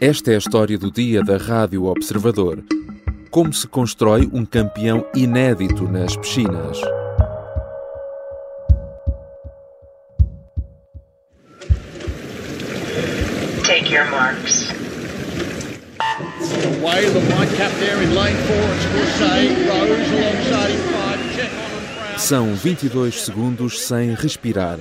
Esta é a história do dia da Rádio Observador. Como se constrói um campeão inédito nas piscinas. Take your marks. Away the white cap there in lane 4, it's Rose alongside him 5, check on São 22 segundos sem respirar.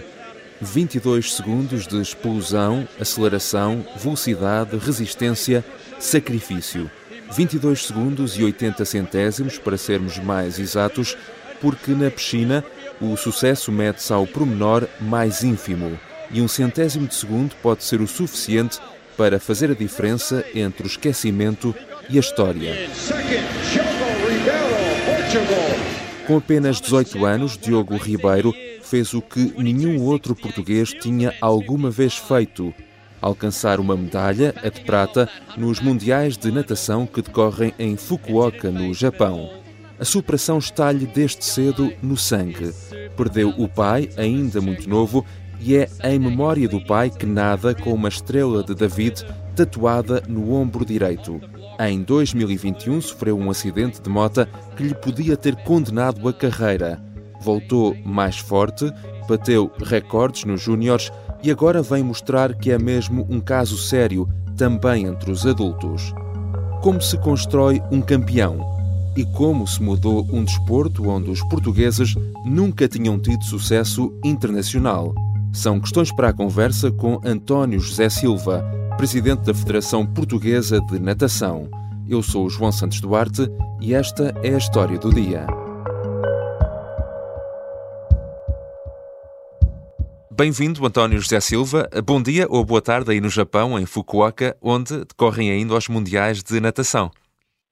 22 segundos de explosão, aceleração, velocidade, resistência, sacrifício. 22 segundos e 80 centésimos, para sermos mais exatos, porque na piscina o sucesso mede-se ao promenor mais ínfimo e um centésimo de segundo pode ser o suficiente para fazer a diferença entre o esquecimento e a história. Com apenas 18 anos, Diogo Ribeiro fez o que nenhum outro português tinha alguma vez feito: alcançar uma medalha, a de prata, nos Mundiais de Natação que decorrem em Fukuoka, no Japão. A superação está-lhe desde cedo no sangue. Perdeu o pai, ainda muito novo, e é em memória do pai que nada com uma estrela de David tatuada no ombro direito. Em 2021 sofreu um acidente de moto que lhe podia ter condenado a carreira voltou mais forte, bateu recordes nos Júniores e agora vem mostrar que é mesmo um caso sério também entre os adultos. Como se constrói um campeão? E como se mudou um desporto onde os portugueses nunca tinham tido sucesso internacional? São questões para a conversa com António José Silva, presidente da Federação Portuguesa de Natação. Eu sou o João Santos Duarte e esta é a história do dia. Bem-vindo, António José Silva. Bom dia ou boa tarde aí no Japão, em Fukuoka, onde decorrem ainda os Mundiais de Natação.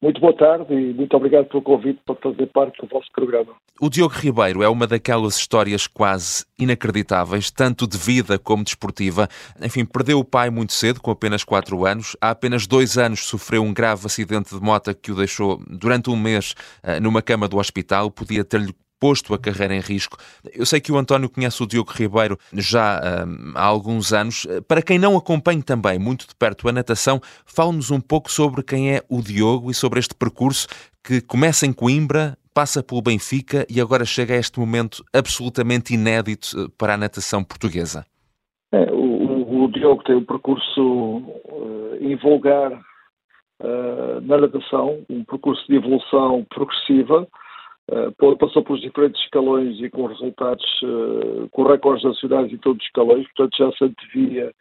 Muito boa tarde e muito obrigado pelo convite para fazer parte do vosso programa. O Diogo Ribeiro é uma daquelas histórias quase inacreditáveis, tanto de vida como desportiva. Enfim, perdeu o pai muito cedo, com apenas 4 anos. Há apenas dois anos sofreu um grave acidente de moto que o deixou durante um mês eh, numa cama do hospital. Podia ter-lhe posto a carreira em risco. Eu sei que o António conhece o Diogo Ribeiro já hum, há alguns anos. Para quem não acompanha também muito de perto a natação, fale-nos um pouco sobre quem é o Diogo e sobre este percurso que começa em Coimbra, passa pelo Benfica e agora chega a este momento absolutamente inédito eh, para a natação portuguesa. É, o, o, Diogo tem um percurso uh, invulgar uh, na natação, um percurso de evolução progressiva, passou pelos diferentes escalões e com resultados, uh, com recordes nacionais em todos os escalões, portanto já se antevia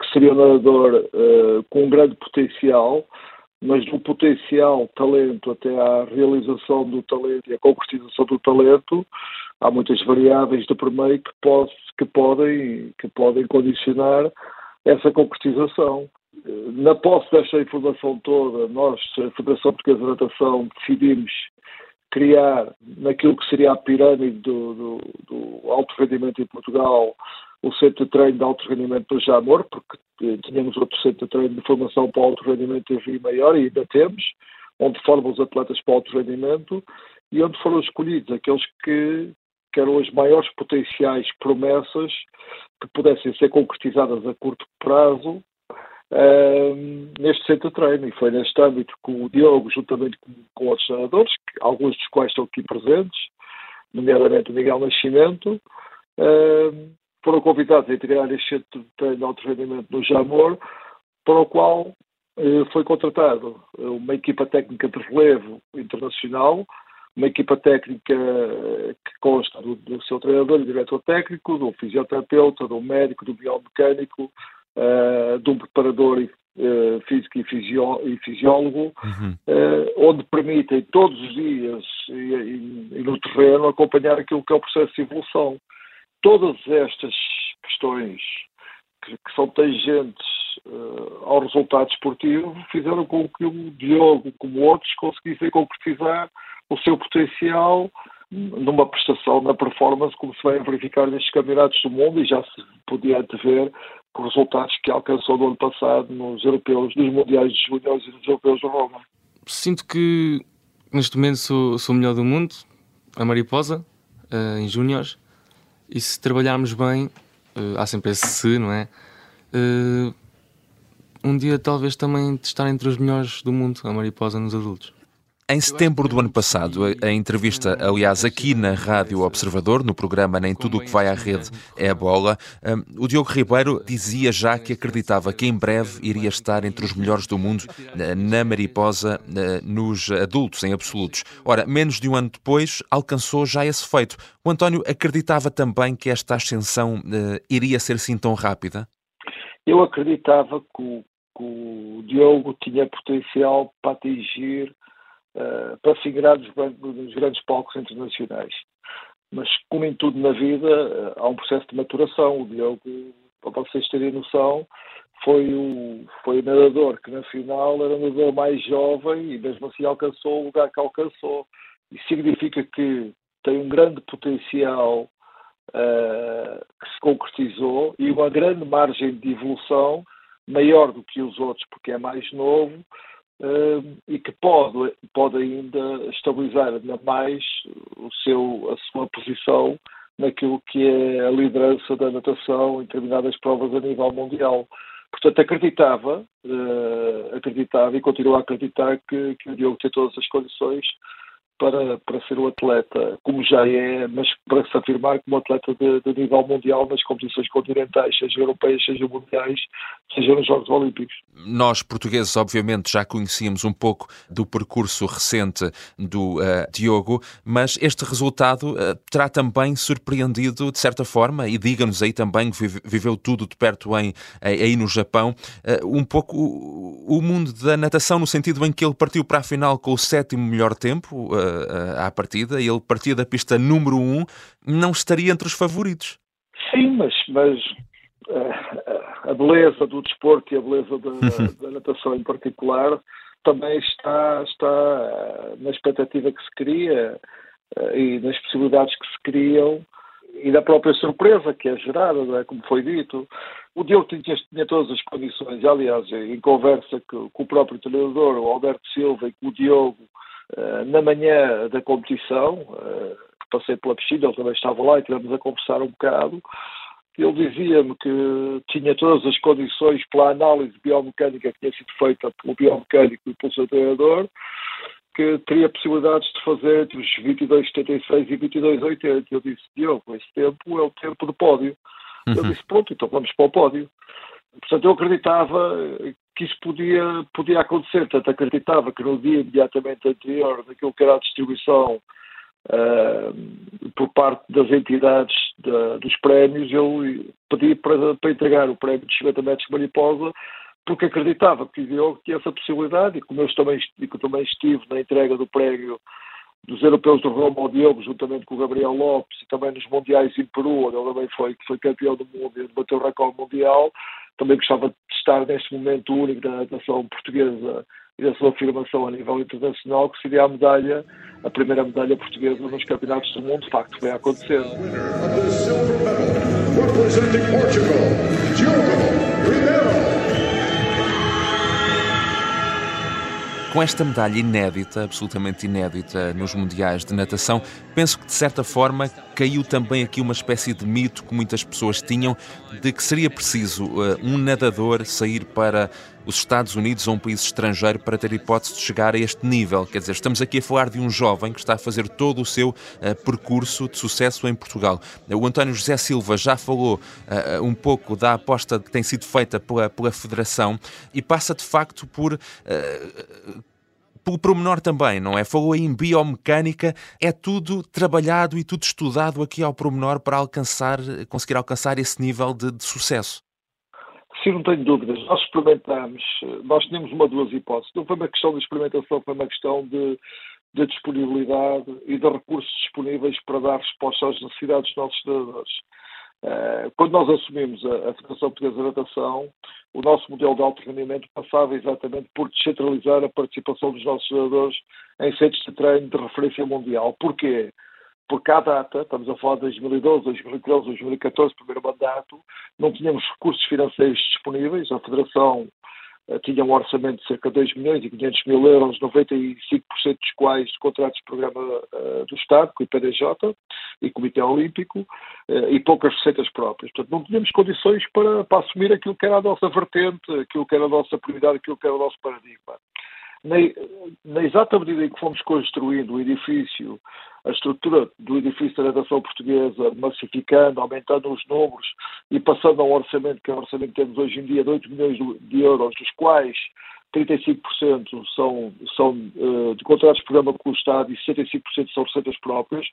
que seria um nadador uh, com um grande potencial, mas do potencial, talento, até à realização do talento e à concretização do talento, há muitas variáveis de primeiro que, pode, que, podem, que podem condicionar essa concretização. Na posse desta informação toda, nós, a Federação Portuguesa de Natação, decidimos criar naquilo que seria a pirâmide do, do, do alto rendimento em Portugal o centro de treino de alto rendimento do Jamor, porque tínhamos outro centro de treino de formação para alto rendimento em Rio Maior e ainda temos, onde formam os atletas para alto rendimento e onde foram escolhidos aqueles que, que eram as maiores potenciais promessas que pudessem ser concretizadas a curto prazo neste centro de treino. E foi neste âmbito que o Diogo, juntamente com, com outros treinadores, alguns dos quais estão aqui presentes, nomeadamente o Miguel Nascimento, uh, foram convidados a integrar este centro de treino de alto rendimento no Jamor, para o qual uh, foi contratado uma equipa técnica de relevo internacional, uma equipa técnica que consta do, do seu treinador e diretor técnico, do fisioterapeuta, do médico, do biomecânico, uh, de um preparador uh, físico e, fisió e fisiólogo, uhum. uh, onde permitem todos os dias e, e, e, no terreno acompanhar aquilo que é o processo de evolução. Todas estas questões que, que são tangentes ao resultado esportivo fizeram com que o Diogo, como outros, conseguissem concretizar o seu potencial numa prestação, na performance, como se vai verificar nestes campeonatos do mundo e já se podia antever com os resultados que alcançou no ano passado nos europeus, nos mundiais de júniores e nos europeus de Roma. Sinto que neste momento sou, sou o melhor do mundo, a mariposa, uh, em júniores, e se trabalharmos bem, uh, há sempre esse se, não é? Uh, um dia talvez também estar entre os melhores do mundo, a mariposa nos adultos. Em setembro do ano passado, a entrevista, aliás, aqui na Rádio Observador, no programa Nem Tudo o que vai à rede é bola, hum, o Diogo Ribeiro dizia já que acreditava que em breve iria estar entre os melhores do mundo na mariposa, nos adultos em absolutos. Ora, menos de um ano depois, alcançou já esse feito. O António acreditava também que esta ascensão hum, iria ser assim tão rápida? Eu acreditava que o, que o Diogo tinha potencial para atingir uh, para figurar nos, nos, grandes palcos internacionais. Mas, como em tudo na vida, uh, há um processo de maturação. O Diogo, para vocês terem noção, foi o, foi o nadador que na final era o nadador mais jovem e mesmo assim alcançou o lugar que alcançou. Isso significa que tem um grande potencial uh, que se concretizou e uma grande margem de evolução maior do que os outros, porque é mais novo e que pode, pode ainda estabilizar ainda mais o seu, a sua posição naquilo que é a liderança da natação em determinadas provas a nível mundial. Portanto, acreditava, uh, acreditava e continuo a acreditar que, que o Diogo tem todas as condições para, para ser o atleta, como já é, mas para se afirmar como atleta de, de nível mundial nas competições continentais, seja europeias, seja mundiais, seja nos Jogos Olímpicos. Nós, portugueses, obviamente, já conhecíamos um pouco do percurso recente do uh, Diogo, mas este resultado uh, terá também surpreendido, de certa forma, e diga-nos aí também que viveu tudo de perto em, aí no Japão, uh, um pouco o, o mundo da natação, no sentido em que ele partiu para a final com o sétimo melhor tempo, à partida, ele partia da pista número um, não estaria entre os favoritos. Sim, mas, mas uh, a beleza do desporto e a beleza da, da, natação em particular também está, está na expectativa que se cria e nas possibilidades que se criam e da própria surpresa que é gerada, é? como foi dito. O Diogo tinha, tinha, todas as condições, aliás, em conversa com, com o próprio treinador, o Alberto Silva, e com o Diogo, eh, na manhã da competição, uh, passei pela piscina, ele também estava lá e tivemos a conversar um bocado. Ele dizia-me que tinha todas as condições pela análise biomecânica que tinha sido feita pelo biomecânico e pelo seu treinador, que teria possibilidades de fazer entre os 22,76 e 22,80. Eu disse, Diogo, esse tempo é o tempo do pódio. Uhum. Eu disse, pronto, então vamos para o pódio. Portanto, eu acreditava que isso podia, podia acontecer. Portanto, acreditava que no dia imediatamente anterior daquilo que era a distribuição uh, por parte das entidades da, dos prémios, eu pedi para, para entregar o prémio de 50 metros de mariposa, porque acreditava que o Diogo tinha essa possibilidade, e como eu também, eu também estive na entrega do prémio dos europeus do Roma ao Diogo, juntamente com o Gabriel Lopes, e também nos Mundiais em Peru, onde ele também foi, foi campeão do mundo e bateu o recorde mundial, também gostava de estar neste momento único da natação portuguesa e da sua afirmação a nível internacional, que seria a medalha, a primeira medalha portuguesa nos campeonatos do mundo, de facto, a acontecer. Com esta medalha inédita, absolutamente inédita nos Mundiais de Natação, penso que de certa forma caiu também aqui uma espécie de mito que muitas pessoas tinham de que seria preciso uh, um nadador sair para os Estados Unidos ou um país estrangeiro para ter hipótese de chegar a este nível. Quer dizer, estamos aqui a falar de um jovem que está a fazer todo o seu uh, percurso de sucesso em Portugal. O António José Silva já falou uh, um pouco da aposta que tem sido feita pela, pela Federação e passa de facto por pelo promenor também, não é? Falou em biomecânica, é tudo trabalhado e tudo estudado aqui ao promenor para alcançar, conseguir alcançar esse nível de, de sucesso. Sim, não tenho dúvidas. Nós experimentamos, nós tínhamos uma duas hipóteses. Não foi uma questão de experimentação, foi uma questão de, de disponibilidade e de recursos disponíveis para dar resposta às necessidades dos nossos cidadãos. Eh, quando nós assumimos a, Federação Portuguesa de Natação, o nosso modelo de alto rendimento passava exatamente por descentralizar a participação dos nossos jogadores em centros de treino de referência mundial. Porquê? Porque à data, estamos a falar de 2012, 2013, 2014, primeiro mandato, não tínhamos recursos financeiros disponíveis. A Federação uh, tinha um orçamento de cerca de 2 milhões e 500 mil euros, 95% dos quais de contratos de programa uh, do Estado, com o IPDJ, e Comitê Olímpico e poucas receitas próprias. Portanto, não tínhamos condições para, para assumir aquilo que era a nossa vertente, aquilo que era a nossa prioridade, aquilo que era o nosso paradigma na, na, exata medida em que fomos construindo o edifício, a estrutura do edifício da natação portuguesa, massificando, aumentando os números e passando a um orçamento, que é o orçamento que temos hoje em dia, de 8 milhões de euros, dos quais 35% são, são uh, de contratos de programa com o Estado e 65% são receitas próprias,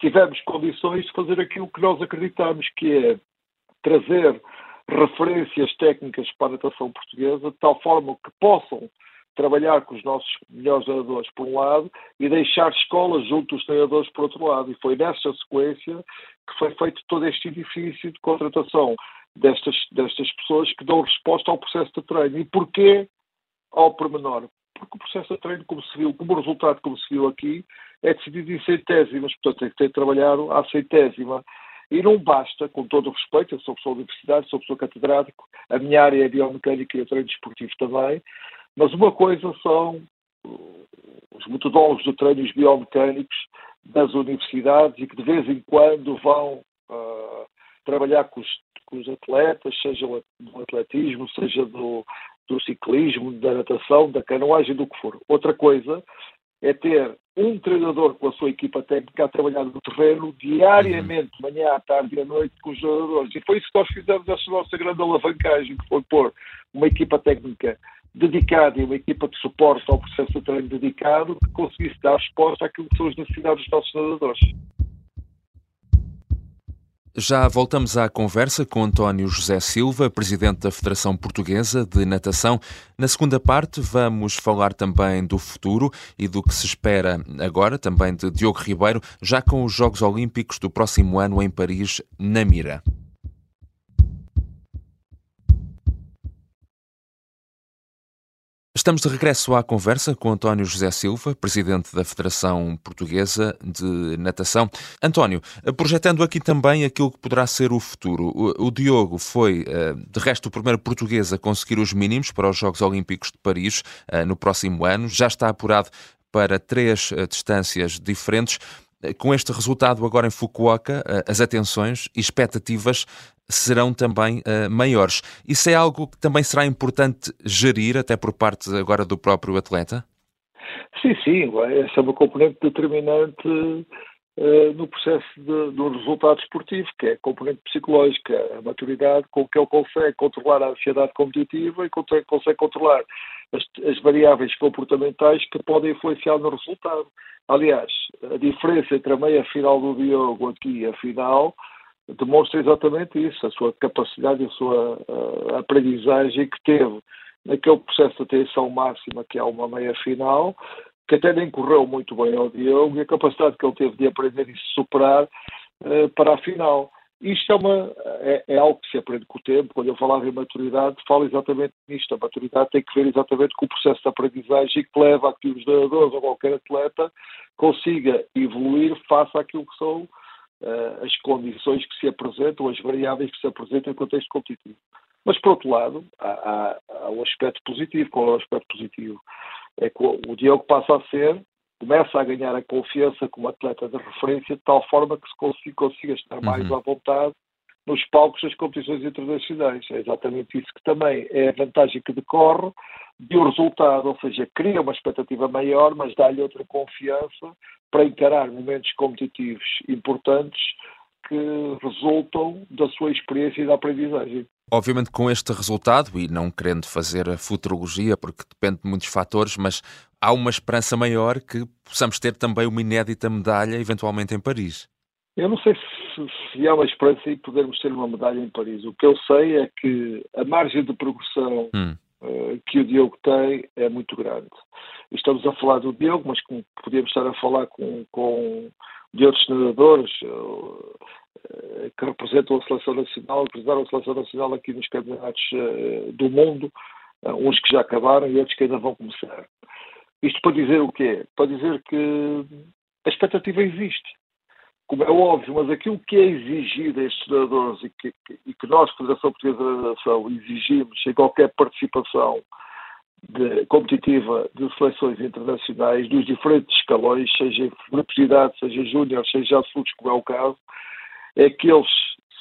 tivemos condições de fazer aquilo que nós acreditamos, que é trazer referências técnicas para a natação portuguesa, de tal forma que possam trabalhar com os nossos melhores treinadores por um lado e deixar escolas junto dos treinadores por outro lado. E foi nessa sequência que foi feito todo este edifício de contratação destas, destas pessoas que dão resposta ao processo de treino. E porquê ao pormenor? Porque o processo de treino, como se viu, como resultado como se viu aqui, é decidido em centésimas, portanto tem que ter trabalhado à centésima. E não basta, com todo o respeito, eu sou professor de universidade, sou professor catedrático, a minha área é biomecânica e o treino desportivo também, mas uma coisa são os metodólogos de treinos biomecânicos das universidades e que de vez em quando vão uh, trabalhar com os, com os, atletas, seja do atletismo, seja do, do ciclismo, da natação, da canoagem, do que for. Outra coisa é ter um treinador com a sua equipa técnica a trabalhar no terreno diariamente, uhum. manhã, à tarde e à noite, com os jogadores. E foi isso que nós fizemos essa nossa grande alavancagem, que foi pôr uma equipa técnica dedicada e uma equipa de suporte ao processo de treino dedicado que conseguisse dar resposta àquilo que são as necessidades dos nossos nadadores. Já voltamos à conversa com António José Silva, presidente da Federação Portuguesa de Natação. Na segunda parte, vamos falar também do futuro e do que se espera agora, também de Diogo Ribeiro, já com os Jogos Olímpicos do próximo ano em Paris, na mira. Estamos de regresso à conversa com António José Silva, presidente da Federação Portuguesa de Natação. António, projetando aqui também aquilo que poderá ser o futuro. O, Diogo foi, eh, de resto, o primeiro português a conseguir os mínimos para os Jogos Olímpicos de Paris eh, no próximo ano. Já está apurado para três eh, distâncias diferentes. Com este resultado agora em Fukuoka, as atenções e expectativas serão também uh, maiores. Isso é algo que também será importante gerir, até por parte agora do próprio atleta? Sim, sim, essa é uma componente determinante uh, no processo de, do resultado esportivo, que é a componente psicológica, a maturidade com que ele consegue controlar a ansiedade competitiva e consegue, consegue controlar as, as variáveis comportamentais que podem influenciar no resultado. Aliás, a diferença entre a meia final do Diogo aqui e a final demonstra exatamente isso, a sua capacidade e a sua uh, aprendizagem que teve naquele processo de atenção máxima que é uma meia final, que até nem correu muito bem ao Diogo, e a capacidade que ele teve de aprender e se superar uh, para a final. Isto é, uma, é, é, algo que se aprende com o tempo. Quando eu falava em maturidade, falo exatamente nisto. A maturidade tem que ver exatamente com o processo de aprendizagem que leva a que os jogadores ou qualquer atleta consiga evoluir face àquilo que são uh, as condições que se apresentam, as variáveis que se apresentam em contexto competitivo. Mas, por outro lado, há, há, há um aspecto positivo. Qual é o aspecto positivo? É que o, Diogo passa a ser, começa a ganhar a confiança como atleta de referência, de tal forma que se consiga, consiga estar mais uhum. à vontade nos palcos das competições internacionais. É exatamente isso que também é a vantagem que decorre de um resultado, ou seja, cria uma expectativa maior, mas dá-lhe outra confiança para encarar momentos competitivos importantes que resultam da sua experiência e da aprendizagem. Obviamente, com este resultado, e não querendo fazer a futurologia, porque depende de muitos fatores, mas há uma esperança maior que possamos ter também uma inédita medalha, eventualmente em Paris. Eu não sei se, se há uma esperança em podermos ter uma medalha em Paris. O que eu sei é que a margem de progressão hum. uh, que o Diogo tem é muito grande. Estamos a falar do Diogo, mas como podíamos estar a falar com, com de outros nadadores uh, que representam a Seleção Nacional, representaram a Seleção Nacional aqui nos campeonatos uh, do mundo, uns que já acabaram e outros que ainda vão começar. Isto para dizer o quê? Para dizer que a expectativa existe como é óbvio, mas aquilo que é exigido a estes cidadãos e que, que, e que nós, Federação Portuguesa da Nação, exigimos em qualquer participação de, competitiva de seleções internacionais dos diferentes escalões, seja em universidade, seja júnior, seja absolutos, como é o caso, é que eles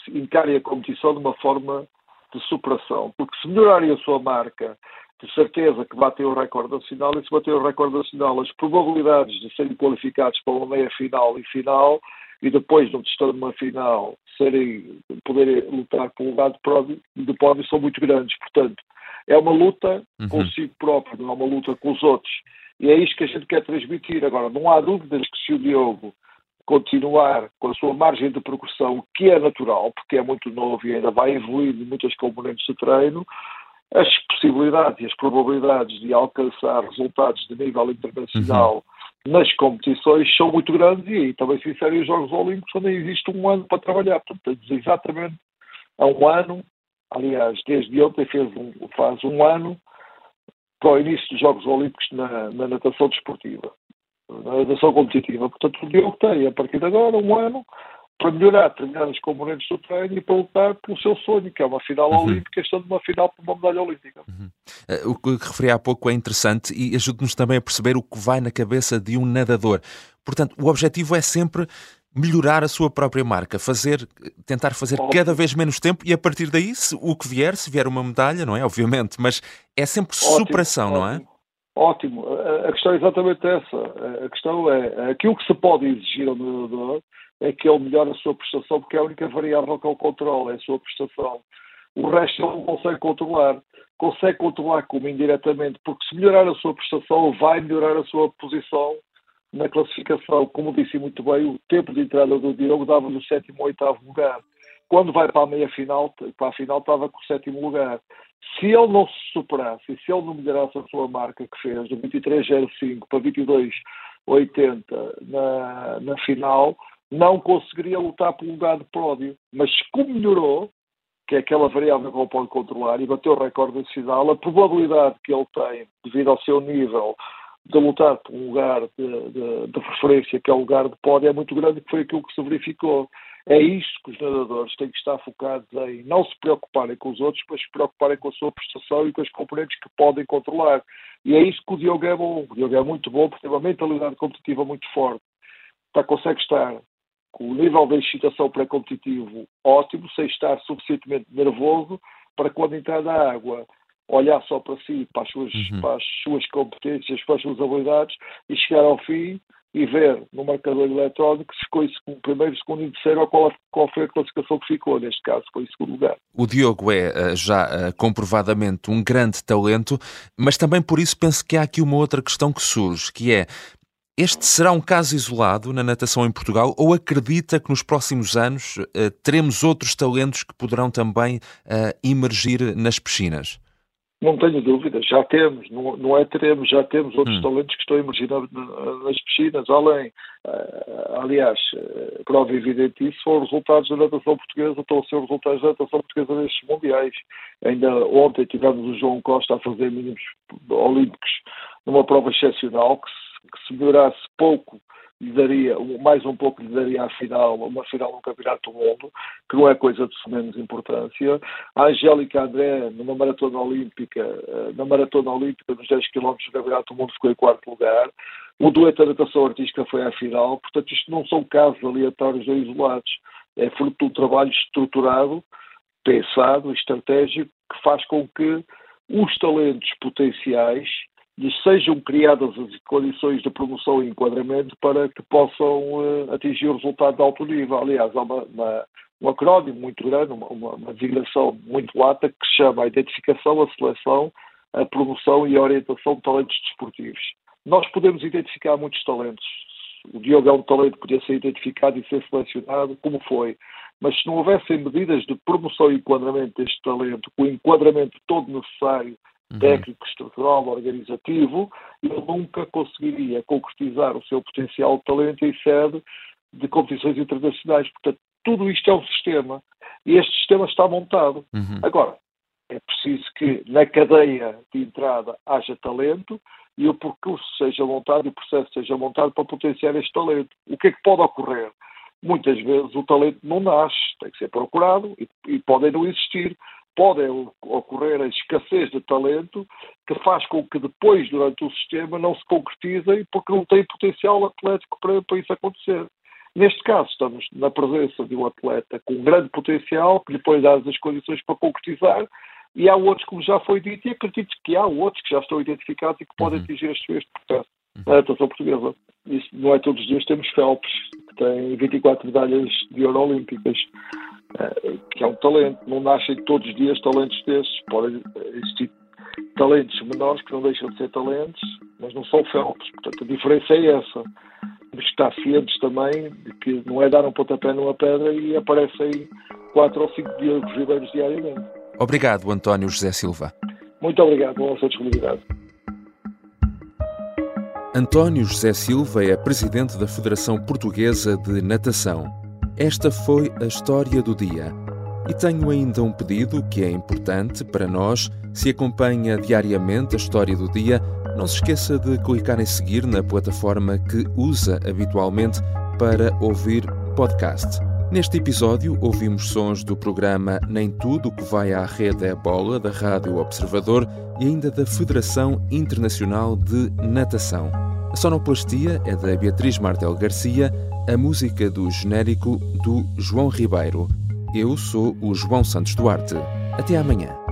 encarem a competição de uma forma de superação. Porque se melhorarem a sua marca, de certeza que batem o recorde nacional, e se bater o recorde nacional, as probabilidades de serem qualificados para uma meia final e final, e depois, no estão de uma final, serem, poderem lutar por um lugar de pódio, de pódio são muito grandes. Portanto, é uma luta uhum. consigo próprio, não é uma luta com os outros. E é isto que a gente quer transmitir. Agora, não há dúvidas que se o Diogo continuar com a sua margem de progressão, que é natural, porque é muito novo e ainda vai evoluir em muitas componentes de treino, as possibilidades e as probabilidades de alcançar resultados de nível internacional uhum. Nas competições são muito grandes e também se inserem os Jogos Olímpicos onde existe um ano para trabalhar. Portanto, exatamente há um ano, aliás, desde ontem fez um, faz um ano para o início dos Jogos Olímpicos na, na natação desportiva na natação competitiva. Portanto, o Diogo tem, a partir de agora, um ano para melhorar determinadas componentes do treino e para lutar pelo seu sonho, que é uma final uhum. olímpica, estando numa final para uma medalha olímpica. Uhum. Uh, o que referi há pouco é interessante e ajuda-nos também a perceber o que vai na cabeça de um nadador. Portanto, o objetivo é sempre melhorar a sua própria marca, fazer, tentar fazer Óbvio. cada vez menos tempo e a partir daí, se, o que vier, se vier uma medalha, não é? Obviamente, mas é sempre Ótimo. superação, Ótimo. não é? Ótimo. A questão é exatamente essa. A questão é aquilo que se pode exigir ao nadador é que ele melhore a sua prestação, porque é a única variável que ele controla, é a sua prestação. O resto ele não consegue controlar. Consegue controlar como indiretamente, porque se melhorar a sua prestação, vai melhorar a sua posição na classificação. Como disse muito bem, o tempo de entrada do Diogo dava-lhe o sétimo ou oitavo lugar. Quando vai para a meia final, para a final estava com o sétimo lugar. Se ele não se superasse e se ele não melhorasse a sua marca que fez, do 23,05 para 22,80 na, na final, não conseguiria lutar por um lugar de pódio. Mas como melhorou, que é aquela variável que ele pode controlar, e bateu o recorde de final, a probabilidade que ele tem, devido ao seu nível, de lutar por um lugar de, de, de referência, que é o lugar de pódio, é muito grande, que foi aquilo que se verificou. É isto que os nadadores têm que estar focados em não se preocuparem com os outros, mas se preocuparem com a sua prestação e com as componentes que podem controlar. E é isso que o Diogo é bom. O Diogo é muito bom porque tem uma mentalidade competitiva muito forte. Está, consegue estar com o nível de excitação pré-competitivo ótimo, sem estar suficientemente nervoso para quando entrar na água olhar só para si, para as suas, uhum. para as suas competências, para as suas habilidades e chegar ao fim e ver no marcador eletrónico se ficou em segundo, primeiro, segundo e terceiro ou qual, qual foi a classificação que ficou. Neste caso, foi em segundo lugar. O Diogo é eh, já eh, comprovadamente um grande talento, mas também por isso penso que há aqui uma outra questão que surge, que é este será um caso isolado na natação em Portugal ou acredita que nos próximos anos uh, teremos outros talentos que poderão também uh, emergir nas piscinas? Não tenho dúvida, já temos, não, não é teremos, já temos outros hum. talentos que estão a emergir nas piscinas, além, uh, aliás, prova evidente disso são os resultados da natação portuguesa, estão a ser os resultados da natação portuguesa nestes mundiais. Ainda ontem tivemos o João Costa a fazer mínimos olímpicos numa prova excepcional, que que se melhorasse pouco lhe daria, mais um pouco lhe daria a final, uma final no Campeonato do Mundo, que não é coisa de menos importância. A Angélica André, numa maratona olímpica, eh, na maratona olímpica dos 10 km do Campeonato do Mundo, ficou em quarto lugar. O dueto da natação artística foi à final. Portanto, isto não são casos aleatórios ou isolados. É fruto de um trabalho estruturado, pensado, estratégico, que faz com que os talentos potenciais lhes sejam criadas as condições de promoção e enquadramento para que possam uh, atingir o resultado de alto nível. Aliás, há uma, uma, um acrónimo muito grande, uma, uma, uma designação muito lata que se chama a identificação, a seleção, a promoção e a orientação de talentos desportivos. Nós podemos identificar muitos talentos. O Diogo é um talento que podia ser identificado e ser selecionado, como foi. Mas se não houvessem medidas de promoção e enquadramento deste talento, com o enquadramento todo necessário uhum. técnico, estrutural, organizativo, ele nunca conseguiria concretizar o seu potencial de talento em sede de competições internacionais. Portanto, tudo isto é um sistema e este sistema está montado. Uhum. Agora, é preciso que na cadeia de entrada haja talento e o percurso seja montado e o processo seja montado para potenciar este talento. O que é que pode ocorrer? Muitas vezes o talento não nasce, tem que ser procurado e, e podem não existir pode ocorrer a escassez de talento que faz com que depois, durante o sistema, não se concretizem porque não tem potencial atlético para, para isso acontecer. Neste caso, estamos na presença de um atleta com grande potencial, que lhe põe dadas as condições para concretizar, e há outros, como já foi dito, e acredito que há outros que já estão identificados e que podem uhum. atingir este, este processo. Uhum. A natação portuguesa. Isso não é todos os dias. Temos Phelps, que tem 24 medalhas de ouro olímpicas, eh, que é um talento. Não nascem todos os dias talentos desses. Podem existir talentos menores que não deixam de ser talentos, mas não são Phelps. Portanto, a diferença é essa. Temos que estar cientes também de que não é dar um pontapé numa pedra e aparecem quatro ou cinco dias Ribeiros diariamente. Obrigado, António José Silva. Muito obrigado pela sua disponibilidade. António José Silva é presidente da Federação Portuguesa de Natação. Esta foi a história do dia. E tenho ainda um pedido que é importante para nós. Se acompanha diariamente a história do dia, não se esqueça de clicar em seguir na plataforma que usa habitualmente para ouvir podcast. Neste episódio, ouvimos sons do programa Nem Tudo que vai à rede é bola da Rádio Observador e ainda da Federação Internacional de Natação. A sonoplastia é da Beatriz Martel Garcia, a música do genérico do João Ribeiro. Eu sou o João Santos Duarte. Até amanhã.